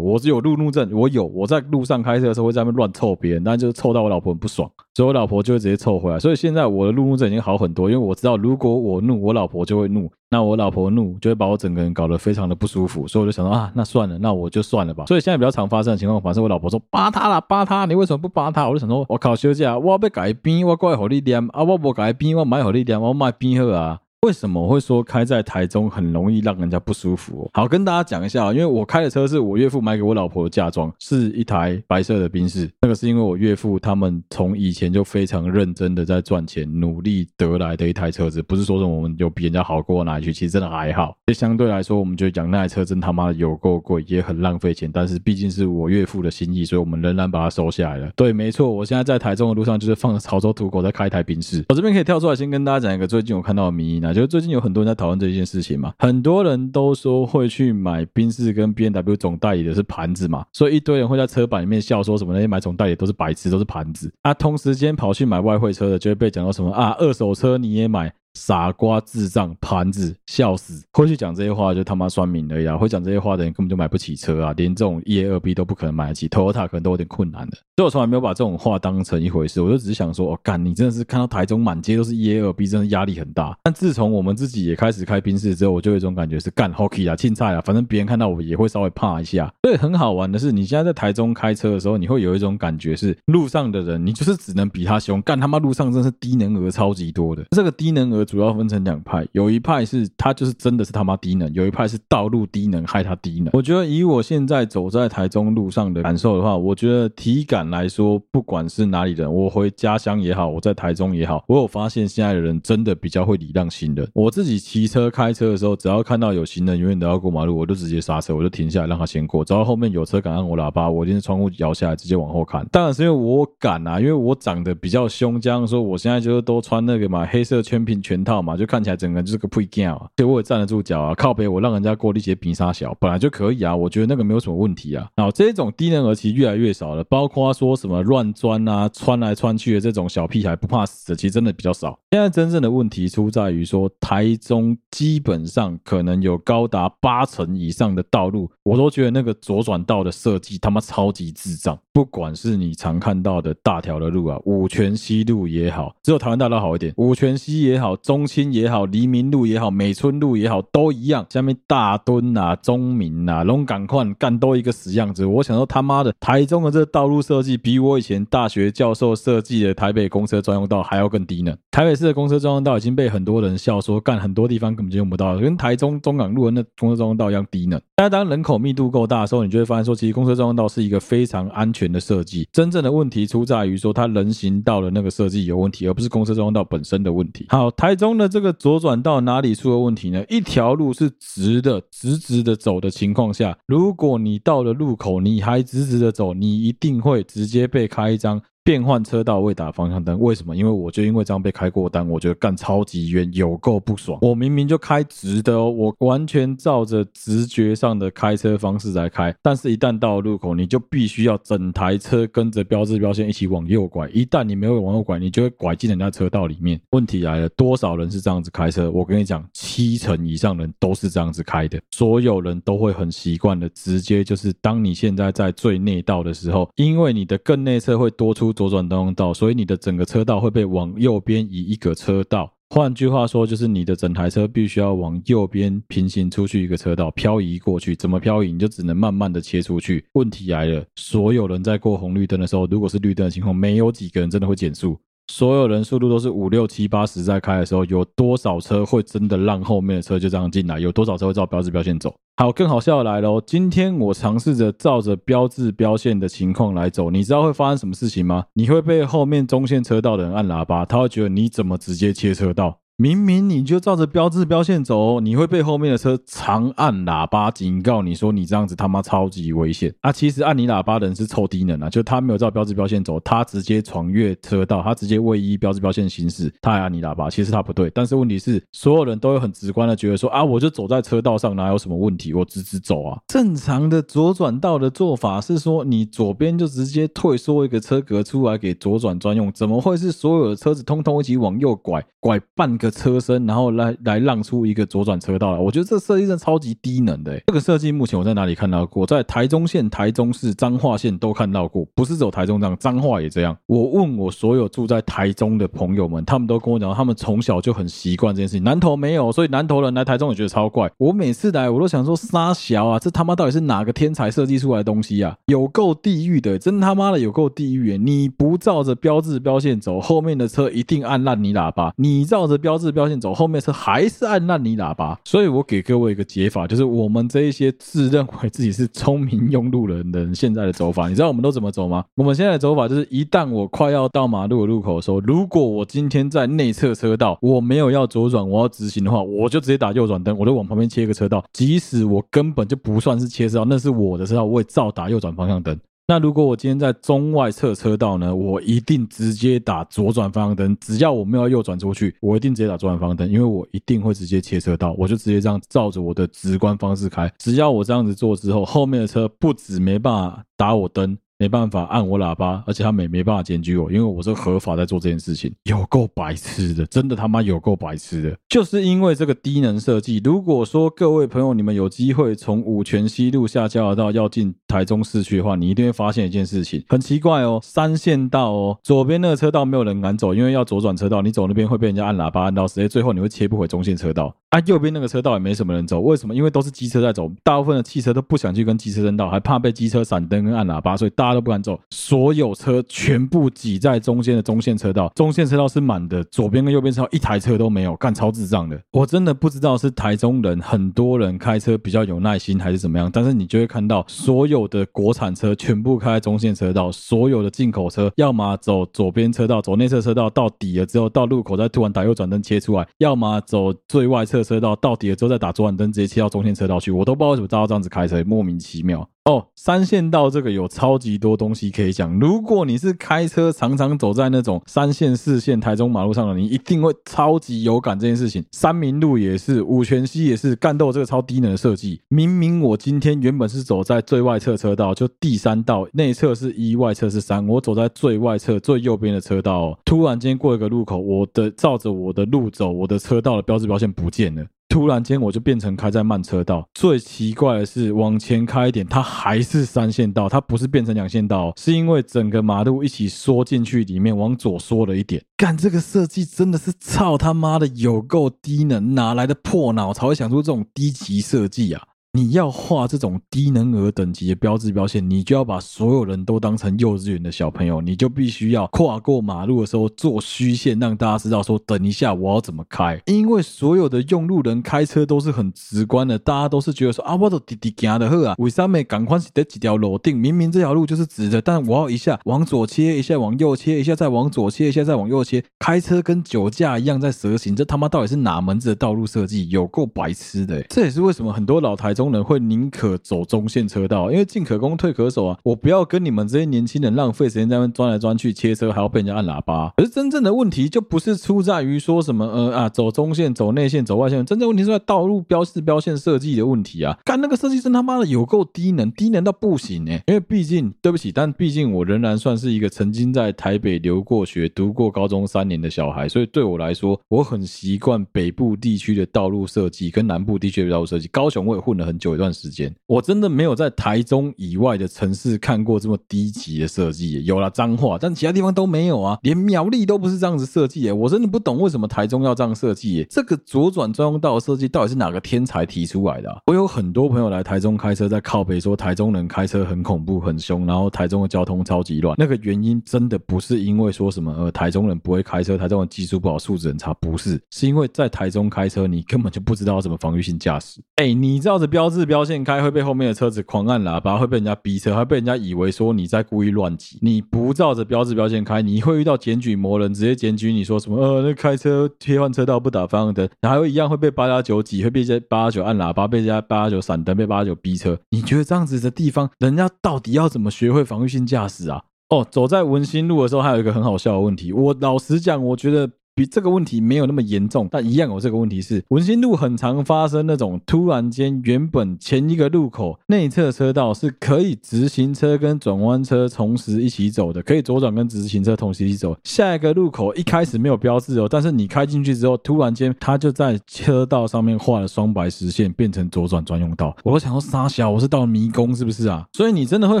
我只有路怒症，我有我在路上开车的时候会在那边乱凑别人，但就是凑到我老婆很不爽，所以我老婆就会直接凑回来。所以现在我的路怒症已经好很多，因为我知道如果我怒，我老婆就会怒，那我老婆怒就会把我整个人搞得非常的不舒服。所以我就想说啊，那算了，那我就算了吧。所以现在比较常发生的情况，反正我老婆说扒他啦，扒他，你为什么不扒他？我就想说，我靠，休假，我要被改变，我过来和你念啊，我不改变，我买和你念，我买变好啊。为什么我会说开在台中很容易让人家不舒服？好，跟大家讲一下，因为我开的车是我岳父买给我老婆的嫁妆，是一台白色的宾士。那个是因为我岳父他们从以前就非常认真的在赚钱，努力得来的一台车子，不是说什么我们有比人家好过哪里去，其实真的还好。就相对来说，我们觉得讲那台车真他妈的有够贵，也很浪费钱。但是毕竟是我岳父的心意，所以我们仍然把它收下来了。对，没错，我现在在台中的路上就是放潮州土狗在开一台宾士。我这边可以跳出来先跟大家讲一个最近我看到的迷因啊，就是最近有很多人。在讨论这一件事情嘛，很多人都说会去买宾士跟 B N W 总代理的是盘子嘛，所以一堆人会在车板里面笑说什么那些买总代理都是白痴，都是盘子啊。同时间跑去买外汇车的就会被讲到什么啊，二手车你也买。傻瓜、智障、盘子，笑死！会去讲这些话就他妈算命而已啊！会讲这些话的人根本就买不起车啊，连这种一 A 二 B 都不可能买得起，Toyota 可能都有点困难的。所以我从来没有把这种话当成一回事，我就只是想说，哦，干，你真的是看到台中满街都是一 A 二 B，真的压力很大。但自从我们自己也开始开宾士之后，我就有一种感觉是干 Hockey 啊，青菜啊，反正别人看到我也会稍微怕一下。所以很好玩的是，你现在在台中开车的时候，你会有一种感觉是，路上的人你就是只能比他凶，干他妈路上真是低能儿超级多的。这个低能儿主要分成两。派有一派是他就是真的是他妈低能，有一派是道路低能害他低能。我觉得以我现在走在台中路上的感受的话，我觉得体感来说，不管是哪里人，我回家乡也好，我在台中也好，我有发现现在的人真的比较会礼让行人。我自己骑车开车的时候，只要看到有行人永远都要过马路，我就直接刹车，我就停下来让他先过。只要后面有车敢按我喇叭，我一定是窗户摇下来直接往后看。当然是因为我敢啊，因为我长得比较凶，这样说我现在就是都穿那个嘛黑色全屏全套嘛，就看起来。整个就是个配件啊，所以我也站得住脚啊，靠北我让人家过力气比沙小，本来就可以啊，我觉得那个没有什么问题啊。然后这种低能儿其实越来越少了，包括说什么乱钻啊、穿来穿去的这种小屁孩不怕死的，其实真的比较少。现在真正的问题出在于说，台中基本上可能有高达八成以上的道路，我都觉得那个左转道的设计他妈超级智障。不管是你常看到的大条的路啊，五权西路也好，只有台湾大道好一点，五权西也好，中清也好。黎明路也好，美村路也好，都一样。下面大墩啊、中明啊、龙港矿干都一个死样子。我想说他妈的，台中的这道路设计比我以前大学教授设计的台北公车专用道还要更低呢。台北市的公车专用道已经被很多人笑说，干很多地方根本就用不到，跟台中中港路的那公车专用道一样低呢。但当人口密度够大的时候，你就会发现说，其实公车专用道是一个非常安全的设计。真正的问题出在于说，它人行道的那个设计有问题，而不是公车专用道本身的问题。好，台台中的这个左转。道哪里出了问题呢？一条路是直的，直直的走的情况下，如果你到了路口，你还直直的走，你一定会直接被开一张。变换车道未打方向灯，为什么？因为我就因为这样被开过单，我觉得干超级冤，有够不爽。我明明就开直的哦，我完全照着直觉上的开车方式在开，但是一旦到了路口，你就必须要整台车跟着标志标线一起往右拐。一旦你没有往右拐，你就会拐进人家车道里面。问题来了，多少人是这样子开车？我跟你讲，七成以上人都是这样子开的。所有人都会很习惯的，直接就是当你现在在最内道的时候，因为你的更内侧会多出。左转灯道，所以你的整个车道会被往右边移一个车道。换句话说，就是你的整台车必须要往右边平行出去一个车道，漂移过去。怎么漂移？你就只能慢慢的切出去。问题来了，所有人在过红绿灯的时候，如果是绿灯的情况，没有几个人真的会减速。所有人速度都是五六七八十在开的时候，有多少车会真的让后面的车就这样进来？有多少车会照标志标线走？好，更好笑的来喽！今天我尝试着照着标志标线的情况来走，你知道会发生什么事情吗？你会被后面中线车道的人按喇叭，他会觉得你怎么直接切车道？明明你就照着标志标线走，你会被后面的车长按喇叭警告你说你这样子他妈超级危险啊！其实按你喇叭的人是臭低能啊，就他没有照标志标线走，他直接闯越车道，他直接位移标志标线行驶，他按你喇叭，其实他不对。但是问题是，所有人都会很直观的觉得说啊，我就走在车道上，哪有什么问题？我直直走啊！正常的左转道的做法是说，你左边就直接退缩一个车格出来给左转专用，怎么会是所有的车子通通一起往右拐，拐半个？车身，然后来来让出一个左转车道来，我觉得这设计真的超级低能的。这个设计目前我在哪里看到过？在台中县、台中市、彰化县都看到过，不是走台中这样，彰化也这样。我问我所有住在台中的朋友们，他们都跟我讲，他们从小就很习惯这件事情。南投没有，所以南投人来台中也觉得超怪。我每次来，我都想说沙小啊，这他妈到底是哪个天才设计出来的东西啊？有够地狱的，真他妈的有够地狱！你不照着标志标线走，后面的车一定按烂你喇叭；你照着标志标线走，后面车还是按烂泥喇叭。所以我给各位一个解法，就是我们这一些自认为自己是聪明用路人的人，现在的走法，你知道我们都怎么走吗？我们现在的走法就是，一旦我快要到马路的路口的时候，如果我今天在内侧车道，我没有要左转，我要直行的话，我就直接打右转灯，我就往旁边切一个车道，即使我根本就不算是切车道，那是我的车道，我也照打右转方向灯。那如果我今天在中外侧车道呢，我一定直接打左转方向灯。只要我没有右转出去，我一定直接打左转方向灯，因为我一定会直接切车道，我就直接这样照着我的直观方式开。只要我这样子做之后，后面的车不止没办法打我灯。没办法按我喇叭，而且他们也没办法检举我，因为我是合法在做这件事情。有够白痴的，真的他妈有够白痴的，就是因为这个低能设计。如果说各位朋友你们有机会从五泉西路下交流道要进台中市区的话，你一定会发现一件事情，很奇怪哦，三线道哦，左边那个车道没有人敢走，因为要左转车道，你走那边会被人家按喇叭按到死，最后你会切不回中线车道。啊，右边那个车道也没什么人走，为什么？因为都是机车在走，大部分的汽车都不想去跟机车争道，还怕被机车闪灯跟按喇叭，所以大家都不敢走。所有车全部挤在中间的中线车道，中线车道是满的，左边跟右边车道一台车都没有，干超智障的。我真的不知道是台中人很多人开车比较有耐心还是怎么样，但是你就会看到所有的国产车全部开中线车道，所有的进口车要么走左边车道，走内侧车道到底了之后到路口再突然打右转灯切出来，要么走最外侧。车道到底了之后再打左转灯，直接切到中线车道去，我都不知道为什么大家这样子开车，莫名其妙。哦，三线道这个有超级多东西可以讲。如果你是开车常常走在那种三线、四线台中马路上的，你一定会超级有感这件事情。三民路也是，五权西也是，干豆这个超低能的设计。明明我今天原本是走在最外侧车道，就第三道，内侧是一，外侧是三，我走在最外侧最右边的车道，哦，突然间过一个路口，我的照着我的路走，我的车道的标志标线不见了。突然间我就变成开在慢车道，最奇怪的是往前开一点，它还是三线道，它不是变成两线道，是因为整个马路一起缩进去里面，往左缩了一点。干，这个设计真的是操他妈的有够低能，哪来的破脑才会想出这种低级设计啊？你要画这种低能儿等级的标志标线，你就要把所有人都当成幼稚园的小朋友，你就必须要跨过马路的时候做虚线，让大家知道说等一下我要怎么开。因为所有的用路人开车都是很直观的，大家都是觉得说啊，我都滴滴行的呵啊，为啥没赶快是得几条路定？明明这条路就是直的，但我要一下往左切，一下往右切，一下再往左切，一下再往右切，开车跟酒驾一样在蛇行，这他妈到底是哪门子的道路设计？有够白痴的！这也是为什么很多老台中。人会宁可走中线车道，因为进可攻退可守啊！我不要跟你们这些年轻人浪费时间在那边钻来钻去切车，还要被人家按喇叭。可是真正的问题就不是出在于说什么呃啊走中线、走内线、走外线，真正问题是在道路标示标线设计的问题啊！干那个设计真他妈的有够低能，低能到不行哎！因为毕竟对不起，但毕竟我仍然算是一个曾经在台北留过学、读过高中三年的小孩，所以对我来说，我很习惯北部地区的道路设计跟南部地区的道路设计。高雄我也混了。很久一段时间。我真的没有在台中以外的城市看过这么低级的设计。有了脏话，但其他地方都没有啊，连苗栗都不是这样子设计。我真的不懂为什么台中要这样设计。这个左转专用道设计到底是哪个天才提出来的？我有很多朋友来台中开车，在靠北说台中人开车很恐怖、很凶，然后台中的交通超级乱。那个原因真的不是因为说什么呃台中人不会开车，台中的技术不好，素质很差，不是，是因为在台中开车你根本就不知道怎么防御性驾驶。哎，你照着标标志标线开会被后面的车子狂按喇叭，会被人家逼车，还被人家以为说你在故意乱挤。你不照着标志标线开，你会遇到检举魔人，直接检举你说什么呃那开车切换车道不打方向灯，然后一样会被八加九挤，会被这八加九按喇叭，被人家八加九闪灯，被八加九逼车。你觉得这样子的地方，人家到底要怎么学会防御性驾驶啊？哦，走在文心路的时候，还有一个很好笑的问题。我老实讲，我觉得。比这个问题没有那么严重，但一样有这个问题是，文心路很常发生那种突然间，原本前一个路口内侧车道是可以直行车跟转弯车同时一起走的，可以左转跟直行车同时一起走。下一个路口一开始没有标志哦，但是你开进去之后，突然间它就在车道上面画了双白实线，变成左转专用道。我都想说杀小，我是到迷宫是不是啊？所以你真的会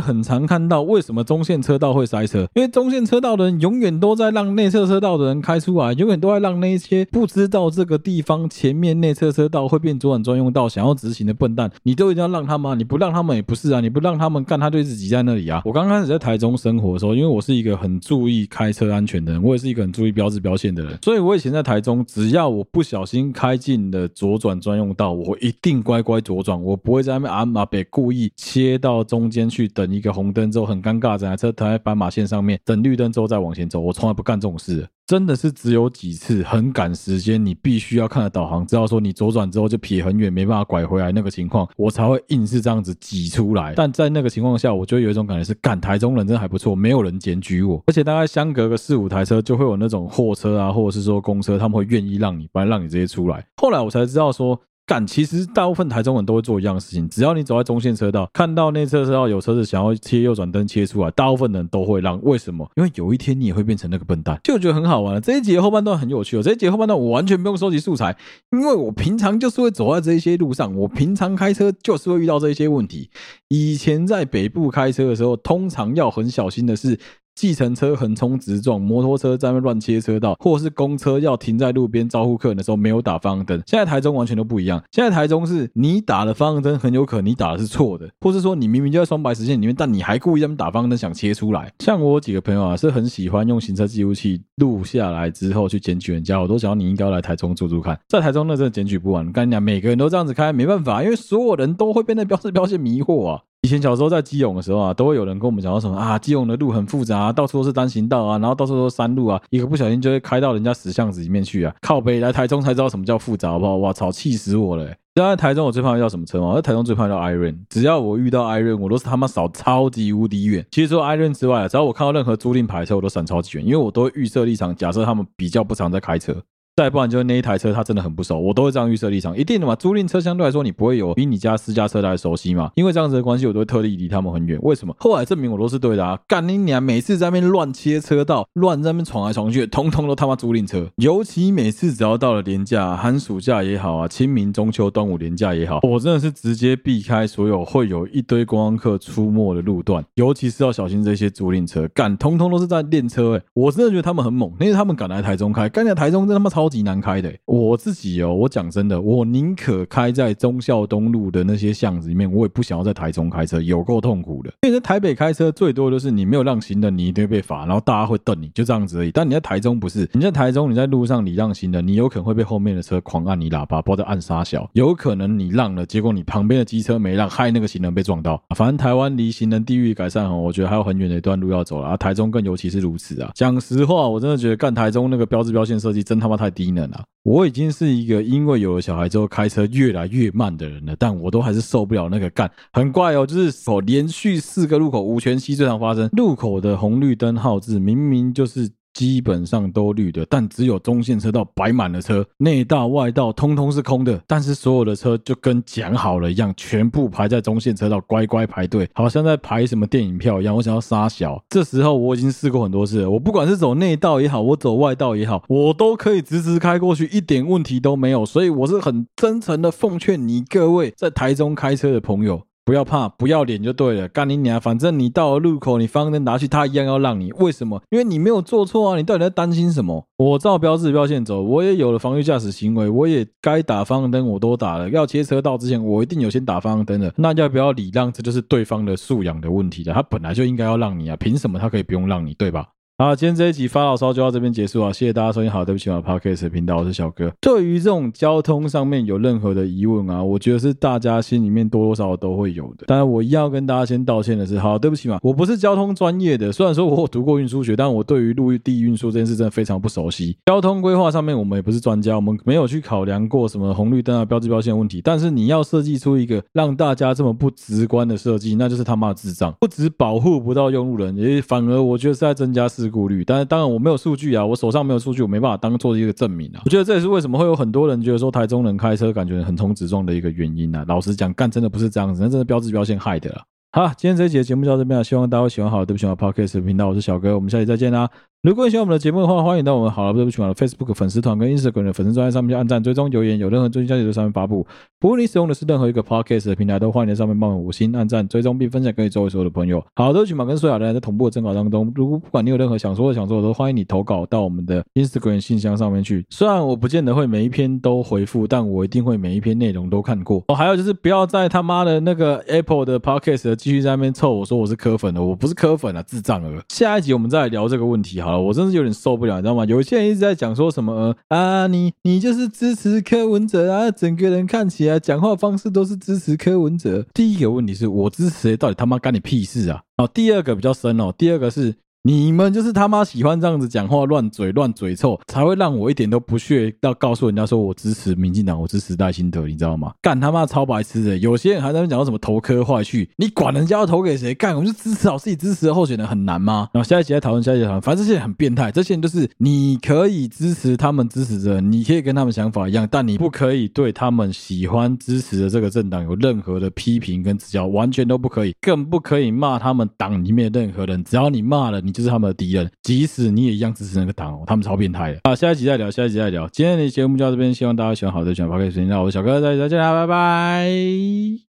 很常看到为什么中线车道会塞车，因为中线车道的人永远都在让内侧车道的人开出来，永永远都会让那些不知道这个地方前面内侧车道会变左转专用道，想要直行的笨蛋，你都一定要让他们啊！你不让他们也不是啊！你不让他们干，他就一直挤在那里啊！我刚开始在台中生活的时候，因为我是一个很注意开车安全的人，我也是一个很注意标志标线的人，所以我以前在台中，只要我不小心开进了左转专用道，我一定乖乖左转，我不会在那边阿马北故意切到中间去等一个红灯之后很尴尬，整台车停在斑马线上面等绿灯之后再往前走，我从来不干这种事。真的是只有几次很赶时间，你必须要看着导航，知道说你左转之后就撇很远，没办法拐回来那个情况，我才会硬是这样子挤出来。但在那个情况下，我就有一种感觉是，赶台中人真的还不错，没有人检举我，而且大概相隔个四五台车，就会有那种货车啊，或者是说公车，他们会愿意让你，不然让你直接出来。后来我才知道说。干，其实大部分台中人都会做一样的事情，只要你走在中线车道，看到内侧车道有车子想要切右转灯切出来，大部分人都会让。为什么？因为有一天你也会变成那个笨蛋，就觉得很好玩了。这一节后半段很有趣哦，这一节后半段我完全不用收集素材，因为我平常就是会走在这一些路上，我平常开车就是会遇到这些问题。以前在北部开车的时候，通常要很小心的是。计程车横冲直撞，摩托车在那乱切车道，或是公车要停在路边招呼客人的时候没有打方向灯。现在台中完全都不一样，现在台中是你打的方向灯很有可能你打的是错的，或是说你明明就在双白实线里面，但你还故意在那打方向灯想切出来。像我几个朋友啊，是很喜欢用行车记录器录下来之后去检举人家，我都想要你应该要来台中住住看，在台中那真的检举不完。跟你讲，每个人都这样子开，没办法，因为所有人都会被那标志标线迷惑啊。以前小时候在基隆的时候啊，都会有人跟我们讲到什么啊，基隆的路很复杂，到处都是单行道啊，然后到处都是山路啊，一个不小心就会开到人家死巷子里面去啊。靠北来台中才知道什么叫复杂，好不好？哇操，气死我了！知道在台中我最怕遇到什么车吗？在台中最怕遇到 Iron，只要我遇到 Iron，我都是他妈扫超级无敌远。其实除了 Iron 之外，只要我看到任何租赁牌车，我都闪超级远，因为我都会预设立场，假设他们比较不常在开车。再不然就是那一台车，它真的很不熟，我都会这样预设立场，一定的嘛。租赁车相对来说，你不会有比你家私家车来熟悉嘛。因为这样子的关系，我都会特地离他们很远。为什么？后来证明我都是对的啊！干你娘，每次在那边乱切车道，乱在那边闯来闯去，通通都他妈租赁车。尤其每次只要到了连假、寒暑假也好啊，清明、中秋、端午连假也好，我真的是直接避开所有会有一堆观光客出没的路段，尤其是要小心这些租赁车，干通通都是在练车哎。我真的觉得他们很猛，因为他们敢来台中开，干在台中真他妈超超级难开的。我自己哦，我讲真的，我宁可开在忠孝东路的那些巷子里面，我也不想要在台中开车，有够痛苦的。因为在台北开车最多就是你没有让行人，你一定会被罚，然后大家会瞪你，就这样子而已。但你在台中不是，你在台中你在路上你让行人，你有可能会被后面的车狂按你喇叭，或者按啥小，有可能你让了，结果你旁边的机车没让，害那个行人被撞到。反正台湾离行人地域改善哦，我觉得还有很远的一段路要走了啊。台中更尤其是如此啊。讲实话，我真的觉得干台中那个标志标线设计真他妈太低能啊。我已经是一个因为有了小孩之后开车越来越慢的人了，但我都还是受不了那个干，很怪哦，就是哦，连续四个路口无权息最常发生，路口的红绿灯号志明明就是。基本上都绿的，但只有中线车道摆满了车，内道外道通通是空的。但是所有的车就跟讲好了一样，全部排在中线车道，乖乖排队，好像在排什么电影票一样。我想要杀小，这时候我已经试过很多次了，我不管是走内道也好，我走外道也好，我都可以直直开过去，一点问题都没有。所以我是很真诚的奉劝你各位在台中开车的朋友。不要怕，不要脸就对了。干你娘！反正你到了路口，你方向灯拿去，他一样要让你。为什么？因为你没有做错啊！你到底在担心什么？我照标志标线走，我也有了防御驾驶行为，我也该打方向灯我都打了。要切车道之前，我一定有先打方向灯的。那要不要礼让？这就是对方的素养的问题了。他本来就应该要让你啊，凭什么他可以不用让你？对吧？好，今天这一集发牢骚就到这边结束啊！谢谢大家收听，好，对不起，我 Podcast 频道，我是小哥。对于这种交通上面有任何的疑问啊，我觉得是大家心里面多多少少都会有的。当然，我一样要跟大家先道歉的是，好，对不起嘛，我不是交通专业的，虽然说我有读过运输学，但我对于陆地运输这件事真的非常不熟悉。交通规划上面我们也不是专家，我们没有去考量过什么红绿灯啊、标志标线问题。但是你要设计出一个让大家这么不直观的设计，那就是他妈智障！不止保护不到用路人，也反而我觉得是在增加事故率。但是当然。我没有数据啊，我手上没有数据，我没办法当做一个证明啊。我觉得这也是为什么会有很多人觉得说台中人开车感觉横冲直撞的一个原因啊。老实讲，干真的不是这样子，那真的标志标线害的了。好，今天这一集的节目就到这边了，希望大家会喜欢。好，对不起，我 Podcast 频道，我是小哥，我们下期再见啦。如果你喜欢我们的节目的话，欢迎到我们好了，对不起，我的 Facebook 粉丝团跟 Instagram 的粉丝专页上面去按赞、追踪、留言，有任何最新消息都在上面发布。不论你使用的是任何一个 Podcast 的平台，都欢迎在上面帮我五星按赞、追踪并分享给周围所有的朋友。好，对不起嘛，跟所有的人在同步的征稿当中，如果不管你有任何想说的、想说的，都欢迎你投稿到我们的 Instagram 信箱上面去。虽然我不见得会每一篇都回复，但我一定会每一篇内容都看过。哦，还有就是不要在他妈的那个 Apple 的 Podcast 继续在那边臭我说我是磕粉的，我不是磕粉啊，智障了。下一集我们再来聊这个问题好了，我真是有点。受不了，你知道吗？有些人一直在讲说什么啊，你你就是支持柯文哲啊，整个人看起来讲话方式都是支持柯文哲。第一个问题是我支持谁，到底他妈干你屁事啊？好，第二个比较深哦，第二个是。你们就是他妈喜欢这样子讲话、乱嘴、乱嘴臭，才会让我一点都不屑要告诉人家说我支持民进党，我支持赖清德，你知道吗？干他妈超白痴的！有些人还在那讲什么投科坏去，你管人家要投给谁？干，我们就支持好自己支持的候选人，很难吗？然后下一集再讨论，下一集讨论，反正这些人很变态，这些人就是你可以支持他们支持者，你可以跟他们想法一样，但你不可以对他们喜欢支持的这个政党有任何的批评跟指教，完全都不可以，更不可以骂他们党里面任何人，只要你骂了，你就是他们的敌人。即使你也一样支持那个党哦，他们超变态的。好，下一集再聊，下一集再聊。今天的节目就到这边，希望大家喜欢，好的，喜欢 p o d c 那，我是小哥，再再见啦，拜拜。